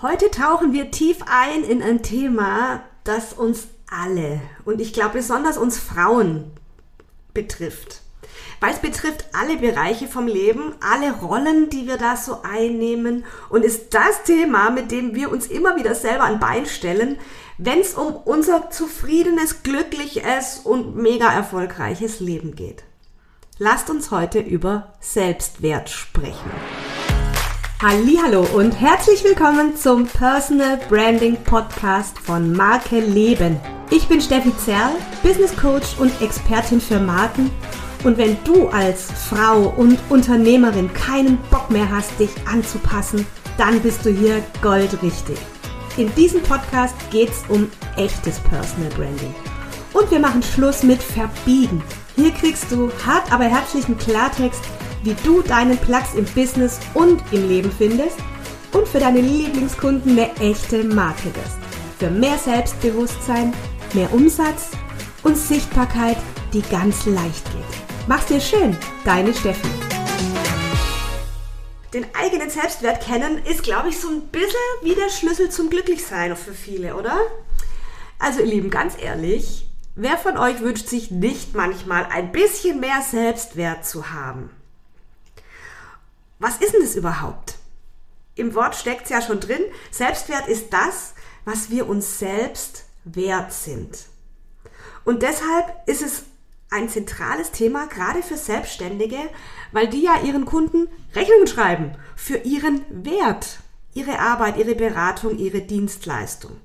Heute tauchen wir tief ein in ein Thema, das uns alle und ich glaube besonders uns Frauen betrifft. Weil es betrifft alle Bereiche vom Leben, alle Rollen, die wir da so einnehmen und ist das Thema, mit dem wir uns immer wieder selber ein Bein stellen, wenn es um unser zufriedenes, glückliches und mega erfolgreiches Leben geht. Lasst uns heute über Selbstwert sprechen. Hallo und herzlich willkommen zum Personal Branding Podcast von Marke Leben. Ich bin Steffi Zerl, Business Coach und Expertin für Marken. Und wenn du als Frau und Unternehmerin keinen Bock mehr hast, dich anzupassen, dann bist du hier goldrichtig. In diesem Podcast geht es um echtes Personal Branding. Und wir machen Schluss mit Verbiegen. Hier kriegst du hart aber herzlichen Klartext wie du deinen Platz im Business und im Leben findest und für deine Lieblingskunden eine echte Marke wirst. Für mehr Selbstbewusstsein, mehr Umsatz und Sichtbarkeit, die ganz leicht geht. Mach's dir schön, deine Steffi. Den eigenen Selbstwert kennen ist, glaube ich, so ein bisschen wie der Schlüssel zum Glücklichsein für viele, oder? Also ihr Lieben, ganz ehrlich, wer von euch wünscht sich nicht manchmal ein bisschen mehr Selbstwert zu haben? Was ist denn das überhaupt? Im Wort steckt es ja schon drin. Selbstwert ist das, was wir uns selbst wert sind. Und deshalb ist es ein zentrales Thema, gerade für Selbstständige, weil die ja ihren Kunden Rechnungen schreiben für ihren Wert, ihre Arbeit, ihre Beratung, ihre Dienstleistung.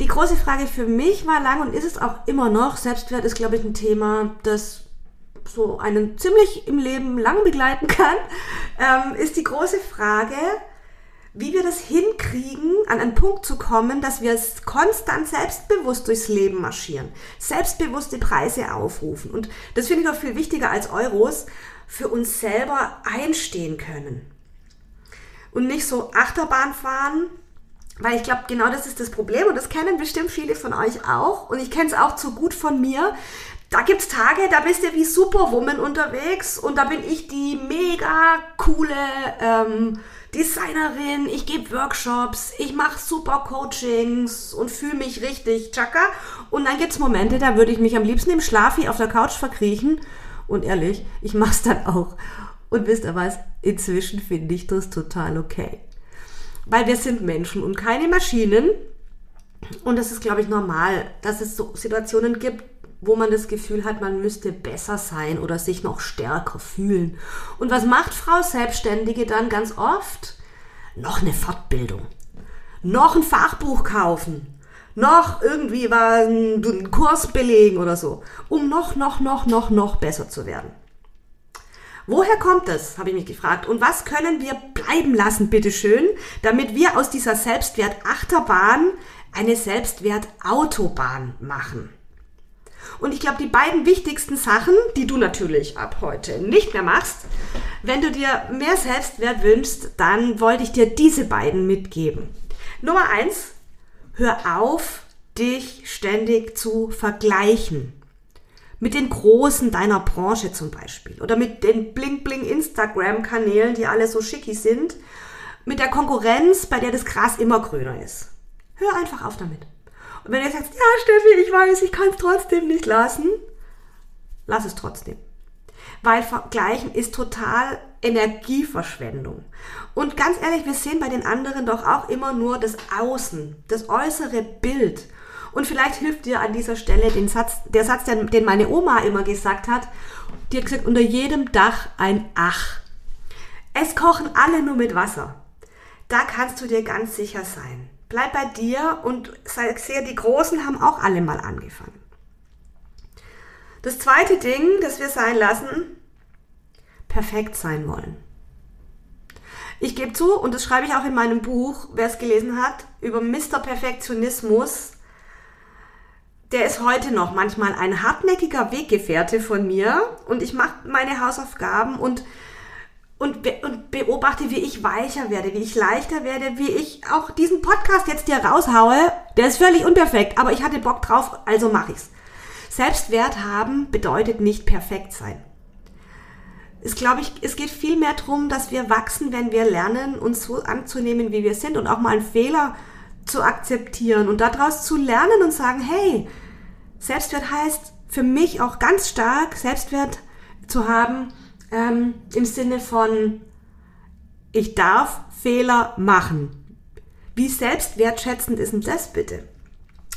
Die große Frage für mich war lang und ist es auch immer noch, Selbstwert ist, glaube ich, ein Thema, das so einen ziemlich im Leben lang begleiten kann, ähm, ist die große Frage, wie wir das hinkriegen, an einen Punkt zu kommen, dass wir konstant selbstbewusst durchs Leben marschieren, selbstbewusste Preise aufrufen. Und das finde ich auch viel wichtiger als Euros, für uns selber einstehen können. Und nicht so Achterbahn fahren, weil ich glaube, genau das ist das Problem und das kennen bestimmt viele von euch auch und ich kenne es auch zu gut von mir, da gibt's Tage, da bist du wie Superwoman unterwegs und da bin ich die mega coole ähm, Designerin. Ich gebe Workshops, ich mache super Coachings und fühle mich richtig chaka. Und dann gibt's Momente, da würde ich mich am liebsten im Schlafi auf der Couch verkriechen. Und ehrlich, ich mach's dann auch. Und wisst ihr was? Inzwischen finde ich das total okay. Weil wir sind Menschen und keine Maschinen. Und das ist, glaube ich, normal, dass es so Situationen gibt, wo man das Gefühl hat, man müsste besser sein oder sich noch stärker fühlen. Und was macht Frau Selbstständige dann ganz oft? Noch eine Fortbildung. Noch ein Fachbuch kaufen. Noch irgendwie einen Kurs belegen oder so. Um noch, noch, noch, noch, noch besser zu werden. Woher kommt das, habe ich mich gefragt. Und was können wir bleiben lassen, bitteschön, damit wir aus dieser Selbstwert-Achterbahn eine Selbstwert-Autobahn machen? Und ich glaube, die beiden wichtigsten Sachen, die du natürlich ab heute nicht mehr machst, wenn du dir mehr Selbstwert wünschst, dann wollte ich dir diese beiden mitgeben. Nummer eins, hör auf, dich ständig zu vergleichen. Mit den Großen deiner Branche zum Beispiel. Oder mit den Bling-Bling-Instagram-Kanälen, die alle so schicki sind. Mit der Konkurrenz, bei der das Gras immer grüner ist. Hör einfach auf damit. Wenn du sagst, ja Steffi, ich weiß, ich kann es trotzdem nicht lassen, lass es trotzdem. Weil Vergleichen ist total Energieverschwendung. Und ganz ehrlich, wir sehen bei den anderen doch auch immer nur das Außen, das äußere Bild. Und vielleicht hilft dir an dieser Stelle den Satz, der Satz, den meine Oma immer gesagt hat. Die hat gesagt, unter jedem Dach ein Ach. Es kochen alle nur mit Wasser. Da kannst du dir ganz sicher sein. Bleib bei dir und sehr, die Großen haben auch alle mal angefangen. Das zweite Ding, das wir sein lassen, perfekt sein wollen. Ich gebe zu, und das schreibe ich auch in meinem Buch, wer es gelesen hat, über Mr. Perfektionismus, der ist heute noch manchmal ein hartnäckiger Weggefährte von mir und ich mache meine Hausaufgaben und und, be und beobachte, wie ich weicher werde, wie ich leichter werde, wie ich auch diesen Podcast jetzt hier raushaue. Der ist völlig unperfekt, aber ich hatte Bock drauf, also mache ich's. Selbstwert haben bedeutet nicht perfekt sein. es glaube ich, es geht viel mehr darum, dass wir wachsen, wenn wir lernen, uns so anzunehmen, wie wir sind und auch mal einen Fehler zu akzeptieren und daraus zu lernen und sagen, hey, Selbstwert heißt für mich auch ganz stark, Selbstwert zu haben ähm, im Sinne von, ich darf Fehler machen. Wie selbstwertschätzend ist denn das bitte?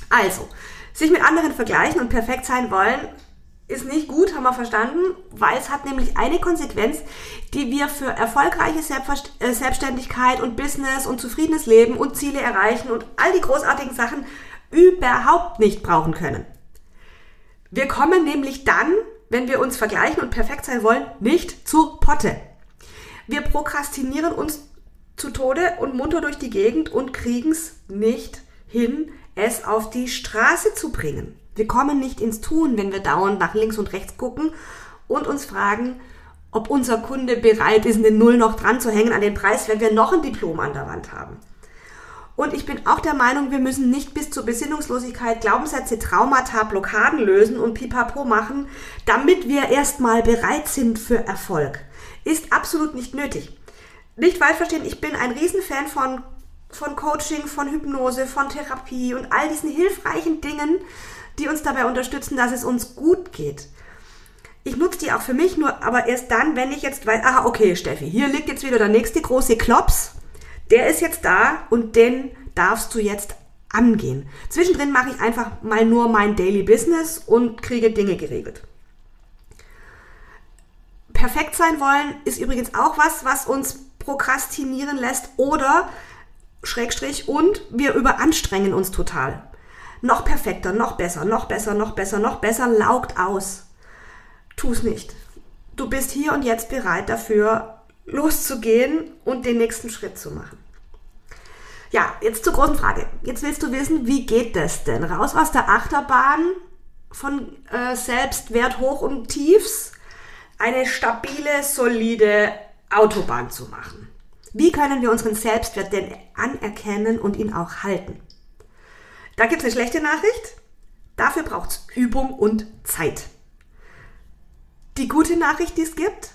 Also, sich mit anderen vergleichen und perfekt sein wollen, ist nicht gut, haben wir verstanden, weil es hat nämlich eine Konsequenz, die wir für erfolgreiche äh, Selbstständigkeit und Business und zufriedenes Leben und Ziele erreichen und all die großartigen Sachen überhaupt nicht brauchen können. Wir kommen nämlich dann, wenn wir uns vergleichen und perfekt sein wollen, nicht zu Potte. Wir prokrastinieren uns zu Tode und munter durch die Gegend und kriegen es nicht hin, es auf die Straße zu bringen. Wir kommen nicht ins Tun, wenn wir dauernd nach links und rechts gucken und uns fragen, ob unser Kunde bereit ist, eine Null noch dran zu hängen an den Preis, wenn wir noch ein Diplom an der Wand haben. Und ich bin auch der Meinung, wir müssen nicht bis zur Besinnungslosigkeit Glaubenssätze, Traumata, Blockaden lösen und Pipapo machen, damit wir erstmal bereit sind für Erfolg. Ist absolut nicht nötig. Nicht falsch verstehen, ich bin ein Riesenfan von, von Coaching, von Hypnose, von Therapie und all diesen hilfreichen Dingen, die uns dabei unterstützen, dass es uns gut geht. Ich nutze die auch für mich, nur aber erst dann, wenn ich jetzt weiß, aha, okay, Steffi, hier liegt jetzt wieder der nächste große Klops. Der ist jetzt da und den darfst du jetzt angehen. Zwischendrin mache ich einfach mal nur mein Daily Business und kriege Dinge geregelt. Perfekt sein wollen ist übrigens auch was, was uns prokrastinieren lässt oder Schrägstrich und wir überanstrengen uns total noch perfekter, noch besser, noch besser, noch besser, noch besser, laugt aus. Tu es nicht. Du bist hier und jetzt bereit dafür, loszugehen und den nächsten Schritt zu machen. Ja, jetzt zur großen Frage. Jetzt willst du wissen, wie geht das denn? Raus aus der Achterbahn von äh, Selbstwert hoch und tiefs, eine stabile, solide Autobahn zu machen. Wie können wir unseren Selbstwert denn anerkennen und ihn auch halten? Da gibt es eine schlechte Nachricht. Dafür braucht es Übung und Zeit. Die gute Nachricht, die es gibt,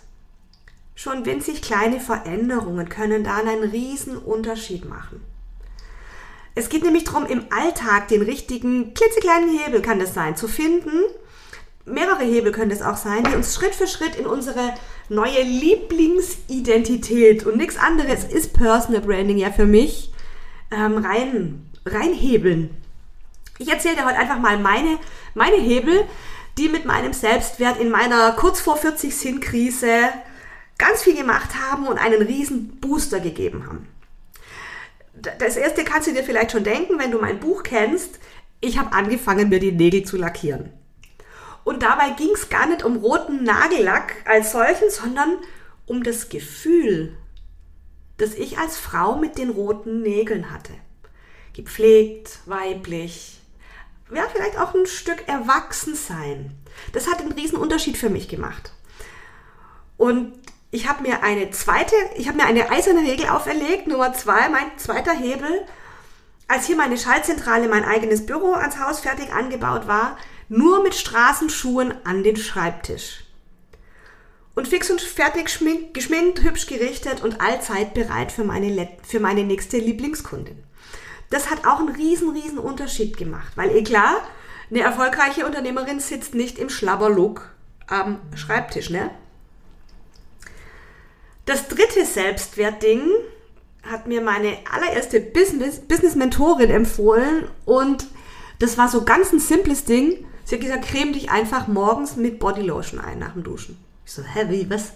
schon winzig kleine Veränderungen können da einen riesen Unterschied machen. Es geht nämlich darum, im Alltag den richtigen, klitzekleinen Hebel kann das sein, zu finden. Mehrere Hebel können das auch sein, die uns Schritt für Schritt in unsere neue Lieblingsidentität und nichts anderes ist Personal Branding ja für mich ähm, rein, reinhebeln. Ich erzähle dir heute einfach mal meine, meine Hebel, die mit meinem Selbstwert in meiner kurz vor 40 Sinn-Krise ganz viel gemacht haben und einen riesen Booster gegeben haben. Das erste kannst du dir vielleicht schon denken, wenn du mein Buch kennst. Ich habe angefangen, mir die Nägel zu lackieren. Und dabei ging es gar nicht um roten Nagellack als solchen, sondern um das Gefühl, das ich als Frau mit den roten Nägeln hatte. Gepflegt, weiblich, ja, vielleicht auch ein Stück Erwachsensein. Das hat einen riesen Unterschied für mich gemacht. Und ich habe mir eine zweite, ich habe mir eine eiserne Regel auferlegt, Nummer zwei, mein zweiter Hebel. Als hier meine Schaltzentrale, mein eigenes Büro ans Haus fertig angebaut war, nur mit Straßenschuhen an den Schreibtisch. Und fix und fertig geschminkt, hübsch gerichtet und allzeit bereit für meine, für meine nächste Lieblingskundin das hat auch einen riesen, riesen Unterschied gemacht. Weil eh klar, eine erfolgreiche Unternehmerin sitzt nicht im Schlabberlook am Schreibtisch, ne? Das dritte Selbstwertding hat mir meine allererste Business-Mentorin empfohlen und das war so ganz ein simples Ding. Sie hat gesagt, creme dich einfach morgens mit Bodylotion ein nach dem Duschen. Ich so, hä, wie, was?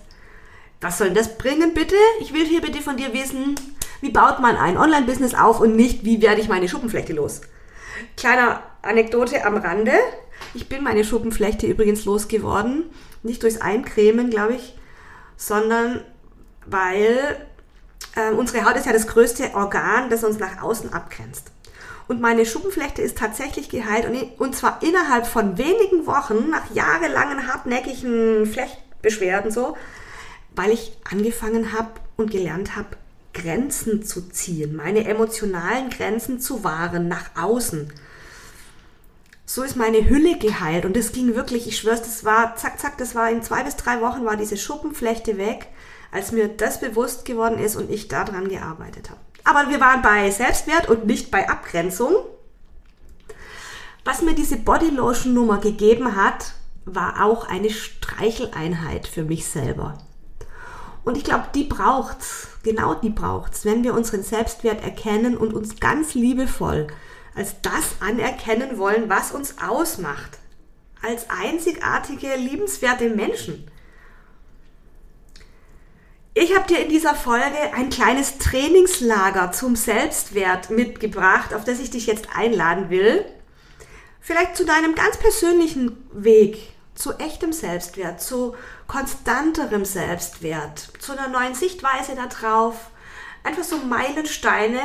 Was soll das bringen, bitte? Ich will hier bitte von dir wissen, wie baut man ein Online-Business auf und nicht, wie werde ich meine Schuppenflechte los? Kleiner Anekdote am Rande. Ich bin meine Schuppenflechte übrigens losgeworden. Nicht durchs Eincremen, glaube ich, sondern weil äh, unsere Haut ist ja das größte Organ, das uns nach außen abgrenzt. Und meine Schuppenflechte ist tatsächlich geheilt und, und zwar innerhalb von wenigen Wochen, nach jahrelangen hartnäckigen Flechtbeschwerden so, weil ich angefangen habe und gelernt habe, Grenzen zu ziehen, meine emotionalen Grenzen zu wahren nach außen. so ist meine Hülle geheilt. Und das ging wirklich, ich schwör's, das war, zack, zack, das war in zwei bis drei Wochen war diese Schuppenflechte weg, als mir das bewusst geworden ist und ich daran gearbeitet habe. Aber wir waren bei Selbstwert und nicht bei Abgrenzung. Was mir diese Bodylotion Nummer gegeben hat, war auch eine Streicheleinheit für mich selber. Und ich glaube, die braucht's, genau die braucht's, wenn wir unseren Selbstwert erkennen und uns ganz liebevoll als das anerkennen wollen, was uns ausmacht. Als einzigartige, liebenswerte Menschen. Ich habe dir in dieser Folge ein kleines Trainingslager zum Selbstwert mitgebracht, auf das ich dich jetzt einladen will. Vielleicht zu deinem ganz persönlichen Weg zu echtem Selbstwert, zu konstanterem Selbstwert, zu einer neuen Sichtweise darauf. Einfach so Meilensteine,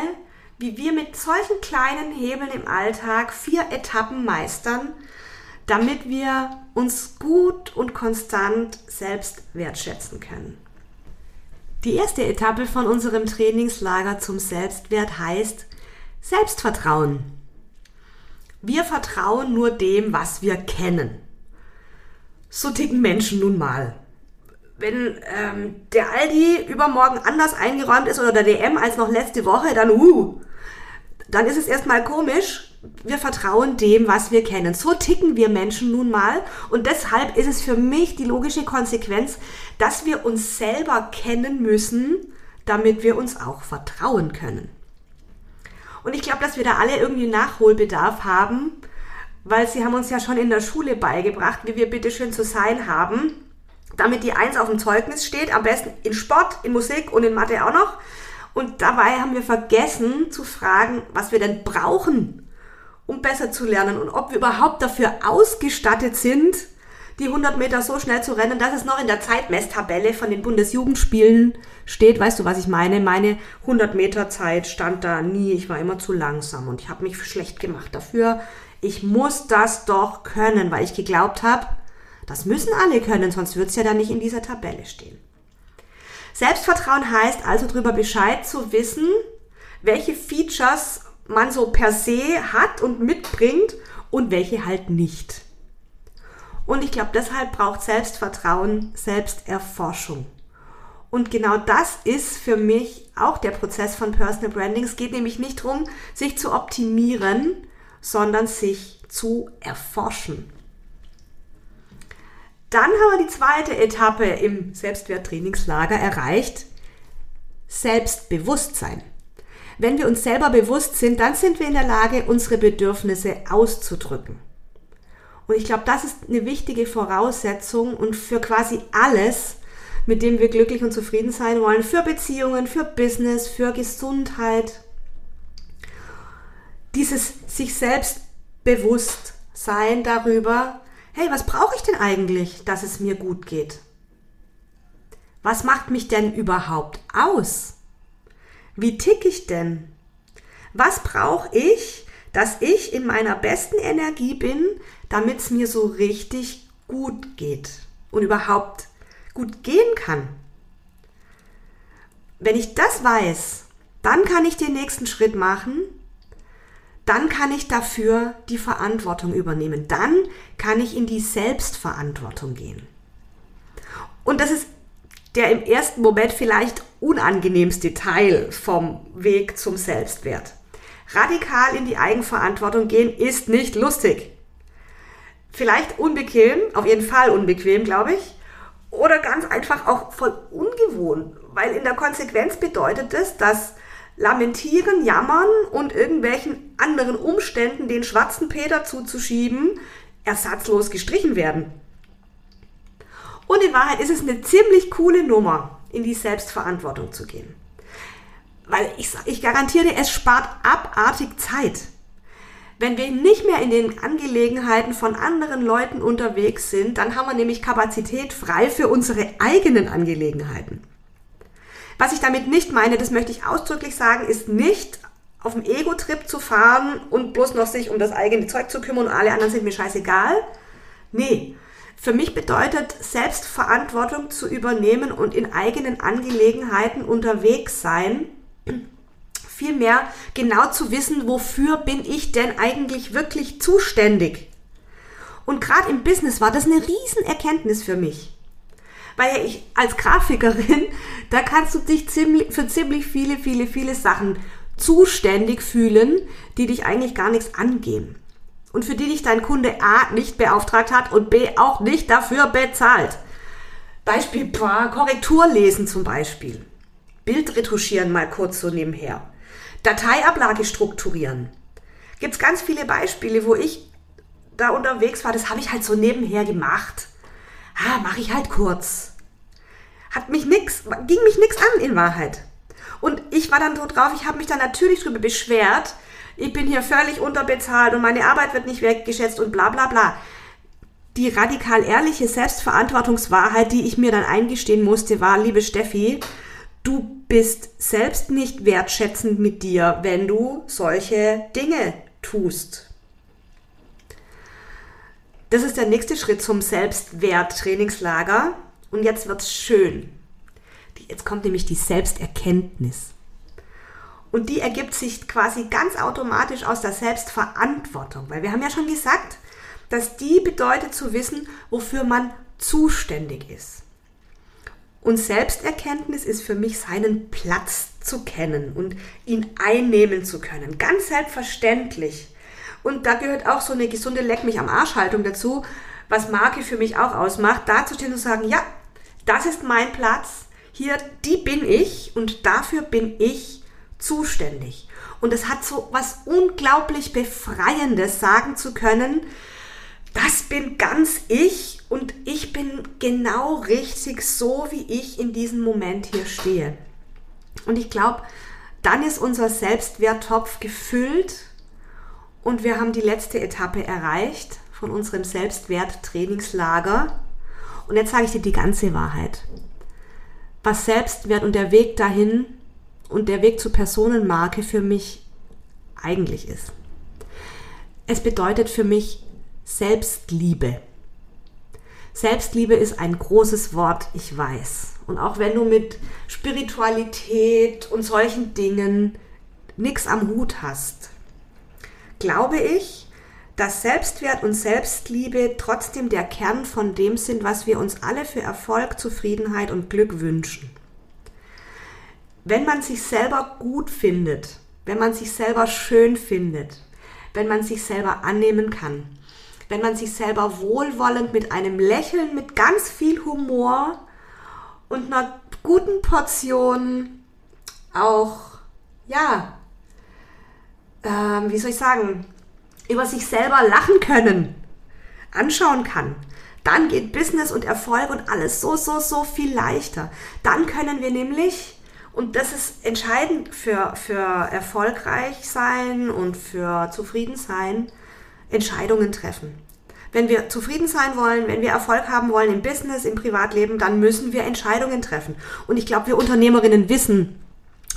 wie wir mit solchen kleinen Hebeln im Alltag vier Etappen meistern, damit wir uns gut und konstant selbst wertschätzen können. Die erste Etappe von unserem Trainingslager zum Selbstwert heißt Selbstvertrauen. Wir vertrauen nur dem, was wir kennen. So ticken Menschen nun mal wenn ähm, der Aldi übermorgen anders eingeräumt ist oder der DM als noch letzte Woche, dann uh, dann ist es erstmal komisch. Wir vertrauen dem, was wir kennen. So ticken wir Menschen nun mal. Und deshalb ist es für mich die logische Konsequenz, dass wir uns selber kennen müssen, damit wir uns auch vertrauen können. Und ich glaube, dass wir da alle irgendwie Nachholbedarf haben, weil sie haben uns ja schon in der Schule beigebracht, wie wir bitteschön zu sein haben damit die Eins auf dem Zeugnis steht, am besten in Sport, in Musik und in Mathe auch noch. Und dabei haben wir vergessen zu fragen, was wir denn brauchen, um besser zu lernen und ob wir überhaupt dafür ausgestattet sind, die 100 Meter so schnell zu rennen, dass es noch in der Zeitmesstabelle von den Bundesjugendspielen steht. Weißt du, was ich meine? Meine 100 Meter Zeit stand da nie. Ich war immer zu langsam und ich habe mich schlecht gemacht dafür. Ich muss das doch können, weil ich geglaubt habe, das müssen alle können, sonst wird es ja dann nicht in dieser Tabelle stehen. Selbstvertrauen heißt also darüber Bescheid zu wissen, welche Features man so per se hat und mitbringt und welche halt nicht. Und ich glaube, deshalb braucht Selbstvertrauen Selbsterforschung. Und genau das ist für mich auch der Prozess von Personal Branding. Es geht nämlich nicht darum, sich zu optimieren, sondern sich zu erforschen. Dann haben wir die zweite Etappe im Selbstwerttrainingslager erreicht. Selbstbewusstsein. Wenn wir uns selber bewusst sind, dann sind wir in der Lage, unsere Bedürfnisse auszudrücken. Und ich glaube, das ist eine wichtige Voraussetzung und für quasi alles, mit dem wir glücklich und zufrieden sein wollen, für Beziehungen, für Business, für Gesundheit. Dieses sich selbst bewusst sein darüber, hey, was brauche ich denn eigentlich, dass es mir gut geht? Was macht mich denn überhaupt aus? Wie tick ich denn? Was brauche ich, dass ich in meiner besten Energie bin, damit es mir so richtig gut geht und überhaupt gut gehen kann? Wenn ich das weiß, dann kann ich den nächsten Schritt machen dann kann ich dafür die Verantwortung übernehmen. Dann kann ich in die Selbstverantwortung gehen. Und das ist der im ersten Moment vielleicht unangenehmste Teil vom Weg zum Selbstwert. Radikal in die Eigenverantwortung gehen ist nicht lustig. Vielleicht unbequem, auf jeden Fall unbequem, glaube ich. Oder ganz einfach auch voll ungewohnt, weil in der Konsequenz bedeutet es, dass lamentieren, jammern und irgendwelchen anderen Umständen den schwarzen Peter zuzuschieben, ersatzlos gestrichen werden. Und in Wahrheit ist es eine ziemlich coole Nummer, in die Selbstverantwortung zu gehen. Weil ich, ich garantiere, es spart abartig Zeit. Wenn wir nicht mehr in den Angelegenheiten von anderen Leuten unterwegs sind, dann haben wir nämlich Kapazität frei für unsere eigenen Angelegenheiten. Was ich damit nicht meine, das möchte ich ausdrücklich sagen, ist nicht auf dem Ego-Trip zu fahren und bloß noch sich um das eigene Zeug zu kümmern und alle anderen sind mir scheißegal. Nee, für mich bedeutet Selbstverantwortung zu übernehmen und in eigenen Angelegenheiten unterwegs sein, vielmehr genau zu wissen, wofür bin ich denn eigentlich wirklich zuständig Und gerade im Business war das eine Riesenerkenntnis für mich. Weil ich als Grafikerin, da kannst du dich ziemlich, für ziemlich viele, viele, viele Sachen zuständig fühlen, die dich eigentlich gar nichts angehen. Und für die dich dein Kunde A nicht beauftragt hat und B auch nicht dafür bezahlt. Beispiel Korrektur lesen zum Beispiel. Bild retuschieren mal kurz so nebenher. Dateiablage strukturieren. Gibt es ganz viele Beispiele, wo ich da unterwegs war, das habe ich halt so nebenher gemacht. Ah, mache ich halt kurz. Hat mich nix, ging mich nix an in Wahrheit. Und ich war dann so drauf, ich habe mich dann natürlich drüber beschwert, ich bin hier völlig unterbezahlt und meine Arbeit wird nicht wertgeschätzt und bla bla bla. Die radikal ehrliche Selbstverantwortungswahrheit, die ich mir dann eingestehen musste, war, liebe Steffi, du bist selbst nicht wertschätzend mit dir, wenn du solche Dinge tust. Das ist der nächste Schritt zum Selbstwert-Trainingslager. Und jetzt wird's schön. Jetzt kommt nämlich die Selbsterkenntnis. Und die ergibt sich quasi ganz automatisch aus der Selbstverantwortung. Weil wir haben ja schon gesagt, dass die bedeutet zu wissen, wofür man zuständig ist. Und Selbsterkenntnis ist für mich seinen Platz zu kennen und ihn einnehmen zu können. Ganz selbstverständlich. Und da gehört auch so eine gesunde Leck mich am Arsch Haltung dazu, was Marke für mich auch ausmacht, da zu stehen und zu sagen, ja, das ist mein Platz, hier, die bin ich und dafür bin ich zuständig. Und es hat so was unglaublich Befreiendes, sagen zu können, das bin ganz ich und ich bin genau richtig so, wie ich in diesem Moment hier stehe. Und ich glaube, dann ist unser Selbstwerttopf gefüllt und wir haben die letzte Etappe erreicht von unserem Selbstwert-Trainingslager. Und jetzt sage ich dir die ganze Wahrheit. Was Selbstwert und der Weg dahin und der Weg zur Personenmarke für mich eigentlich ist. Es bedeutet für mich Selbstliebe. Selbstliebe ist ein großes Wort, ich weiß. Und auch wenn du mit Spiritualität und solchen Dingen nichts am Hut hast, glaube ich, dass Selbstwert und Selbstliebe trotzdem der Kern von dem sind, was wir uns alle für Erfolg, Zufriedenheit und Glück wünschen. Wenn man sich selber gut findet, wenn man sich selber schön findet, wenn man sich selber annehmen kann, wenn man sich selber wohlwollend mit einem Lächeln, mit ganz viel Humor und einer guten Portion auch, ja, ähm, wie soll ich sagen, über sich selber lachen können, anschauen kann, dann geht Business und Erfolg und alles so, so, so viel leichter. Dann können wir nämlich, und das ist entscheidend für, für erfolgreich sein und für zufrieden sein, Entscheidungen treffen. Wenn wir zufrieden sein wollen, wenn wir Erfolg haben wollen im Business, im Privatleben, dann müssen wir Entscheidungen treffen. Und ich glaube, wir Unternehmerinnen wissen,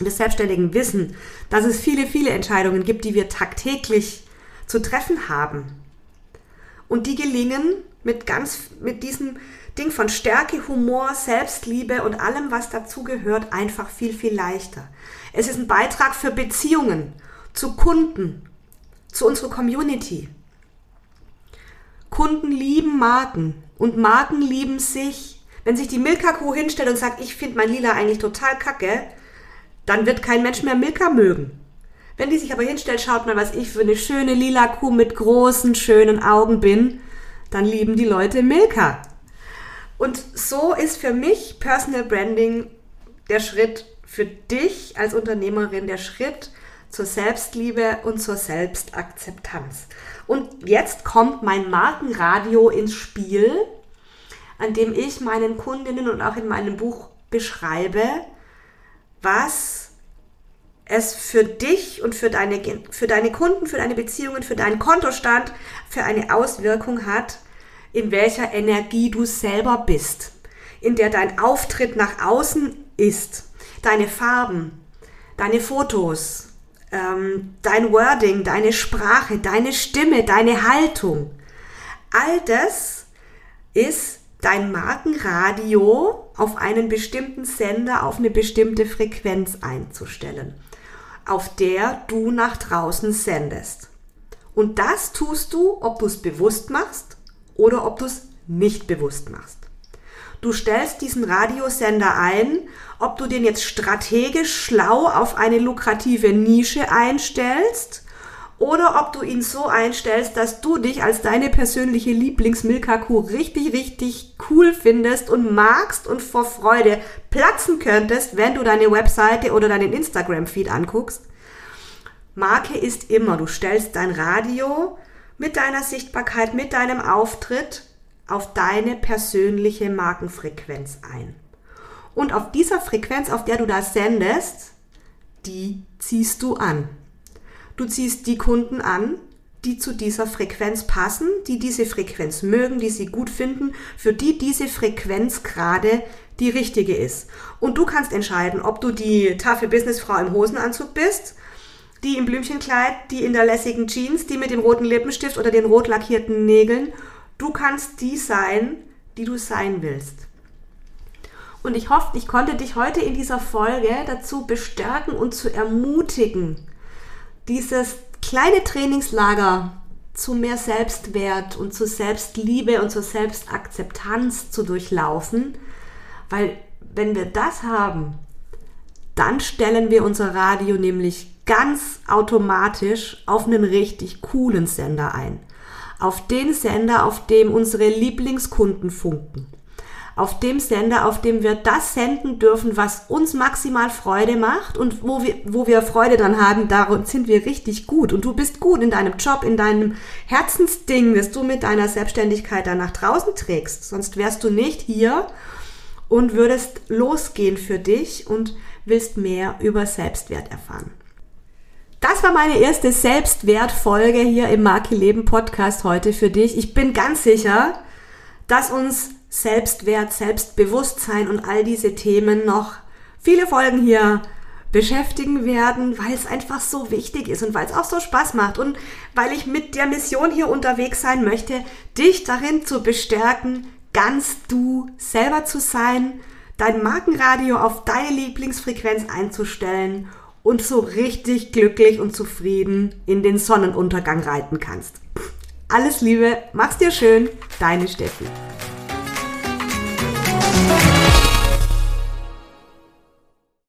wir Selbstständigen wissen, dass es viele, viele Entscheidungen gibt, die wir tagtäglich zu treffen haben. Und die gelingen mit ganz, mit diesem Ding von Stärke, Humor, Selbstliebe und allem, was dazugehört, einfach viel, viel leichter. Es ist ein Beitrag für Beziehungen, zu Kunden, zu unserer Community. Kunden lieben Marken und Marken lieben sich. Wenn sich die Milka-Kuh hinstellt und sagt, ich finde mein Lila eigentlich total kacke, dann wird kein Mensch mehr Milka mögen. Wenn die sich aber hinstellt, schaut mal, was ich für eine schöne lila Kuh mit großen, schönen Augen bin, dann lieben die Leute Milka. Und so ist für mich Personal Branding der Schritt für dich als Unternehmerin, der Schritt zur Selbstliebe und zur Selbstakzeptanz. Und jetzt kommt mein Markenradio ins Spiel, an dem ich meinen Kundinnen und auch in meinem Buch beschreibe, was es für dich und für deine, für deine Kunden, für deine Beziehungen, für deinen Kontostand, für eine Auswirkung hat, in welcher Energie du selber bist, in der dein Auftritt nach außen ist, deine Farben, deine Fotos, ähm, dein Wording, deine Sprache, deine Stimme, deine Haltung. All das ist dein Markenradio auf einen bestimmten Sender, auf eine bestimmte Frequenz einzustellen, auf der du nach draußen sendest. Und das tust du, ob du es bewusst machst oder ob du es nicht bewusst machst. Du stellst diesen Radiosender ein, ob du den jetzt strategisch schlau auf eine lukrative Nische einstellst oder ob du ihn so einstellst, dass du dich als deine persönliche Lieblings-Milka-Kuh richtig, richtig cool findest und magst und vor Freude platzen könntest, wenn du deine Webseite oder deinen Instagram-Feed anguckst. Marke ist immer, du stellst dein Radio mit deiner Sichtbarkeit, mit deinem Auftritt auf deine persönliche Markenfrequenz ein. Und auf dieser Frequenz, auf der du das sendest, die ziehst du an. Du ziehst die Kunden an, die zu dieser Frequenz passen, die diese Frequenz mögen, die sie gut finden, für die diese Frequenz gerade die richtige ist. Und du kannst entscheiden, ob du die taffe Businessfrau im Hosenanzug bist, die im Blümchenkleid, die in der lässigen Jeans, die mit dem roten Lippenstift oder den rot lackierten Nägeln Du kannst die sein, die du sein willst. Und ich hoffe, ich konnte dich heute in dieser Folge dazu bestärken und zu ermutigen, dieses kleine Trainingslager zu mehr Selbstwert und zu Selbstliebe und zur Selbstakzeptanz zu durchlaufen, weil wenn wir das haben, dann stellen wir unser Radio nämlich ganz automatisch auf einen richtig coolen Sender ein auf den Sender, auf dem unsere Lieblingskunden funken. Auf dem Sender, auf dem wir das senden dürfen, was uns maximal Freude macht und wo wir, wo wir Freude dran haben, darin sind wir richtig gut. Und du bist gut in deinem Job, in deinem Herzensding, das du mit deiner Selbstständigkeit dann nach draußen trägst. Sonst wärst du nicht hier und würdest losgehen für dich und willst mehr über Selbstwert erfahren. Das war meine erste Selbstwertfolge hier im Marke Leben Podcast heute für dich. Ich bin ganz sicher, dass uns Selbstwert, Selbstbewusstsein und all diese Themen noch viele Folgen hier beschäftigen werden, weil es einfach so wichtig ist und weil es auch so Spaß macht und weil ich mit der Mission hier unterwegs sein möchte, dich darin zu bestärken, ganz du selber zu sein, dein Markenradio auf deine Lieblingsfrequenz einzustellen und so richtig glücklich und zufrieden in den Sonnenuntergang reiten kannst. Alles Liebe, mach's dir schön, deine Steffi.